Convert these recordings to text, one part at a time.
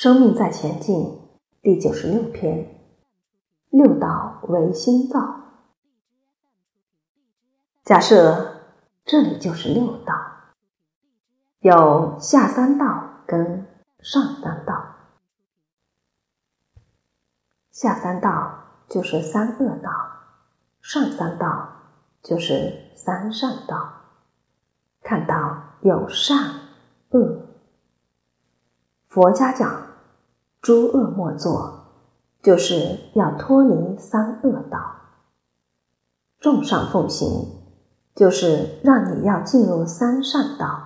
生命在前进第九十六篇，六道为心造。假设这里就是六道，有下三道跟上三道。下三道就是三恶道，上三道就是三善道。看到有善恶。佛家讲“诸恶莫作”，就是要脱离三恶道；“众善奉行”，就是让你要进入三善道，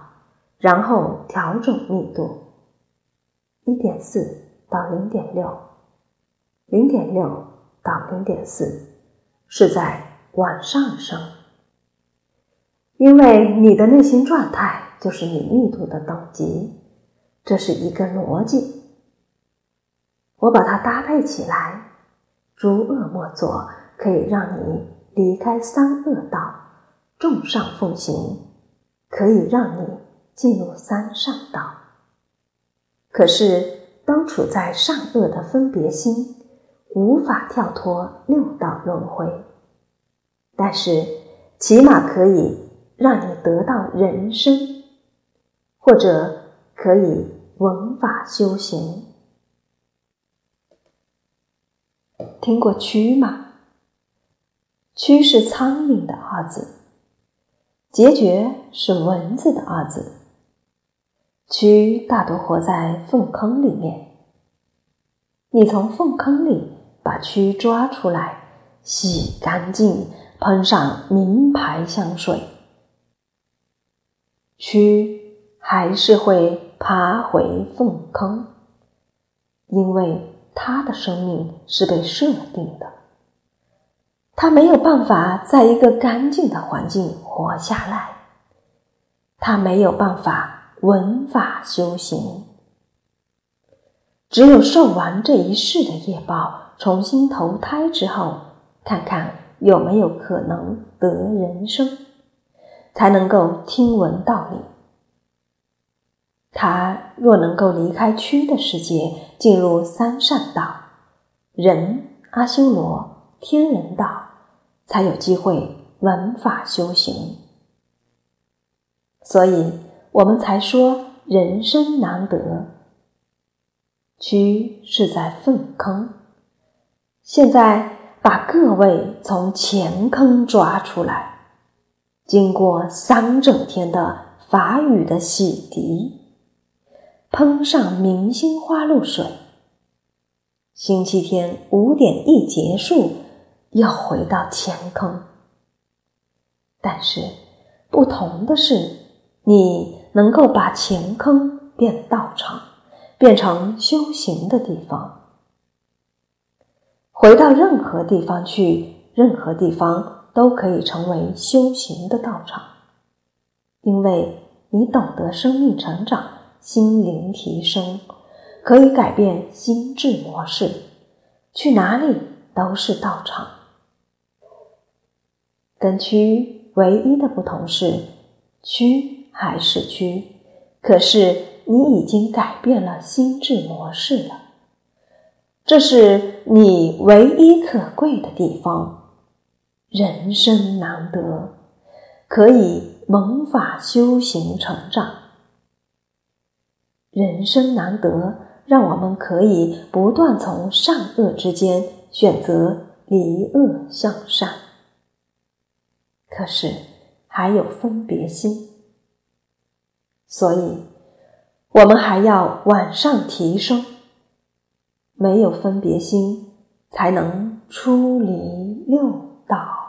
然后调整密度，一点四到零点六，零点六到零点四是在往上升，因为你的内心状态就是你密度的等级。这是一个逻辑，我把它搭配起来。诸恶莫作，可以让你离开三恶道；众善奉行，可以让你进入三善道。可是，都处在善恶的分别心，无法跳脱六道轮回。但是，起码可以让你得到人生，或者。可以闻法修行。听过“蛆”吗？“蛆”是苍蝇的二字，“孑孓”是蚊子的二字。蛆大多活在粪坑里面。你从粪坑里把蛆抓出来，洗干净，喷上名牌香水，蛆还是会。爬回粪坑，因为他的生命是被设定的，他没有办法在一个干净的环境活下来，他没有办法闻法修行，只有受完这一世的业报，重新投胎之后，看看有没有可能得人生，才能够听闻道理。他若能够离开躯的世界，进入三善道，人、阿修罗、天人道，才有机会闻法修行。所以我们才说人生难得。躯是在粪坑，现在把各位从前坑抓出来，经过三整天的法语的洗涤。喷上明星花露水。星期天五点一结束，又回到前坑。但是不同的是，你能够把前坑变道场，变成修行的地方。回到任何地方去，任何地方都可以成为修行的道场，因为你懂得生命成长。心灵提升可以改变心智模式，去哪里都是道场。跟区唯一的不同是，区还是区，可是你已经改变了心智模式了。这是你唯一可贵的地方。人生难得，可以蒙法修行成长。人生难得，让我们可以不断从善恶之间选择离恶向善。可是还有分别心，所以我们还要往上提升。没有分别心，才能出离六道。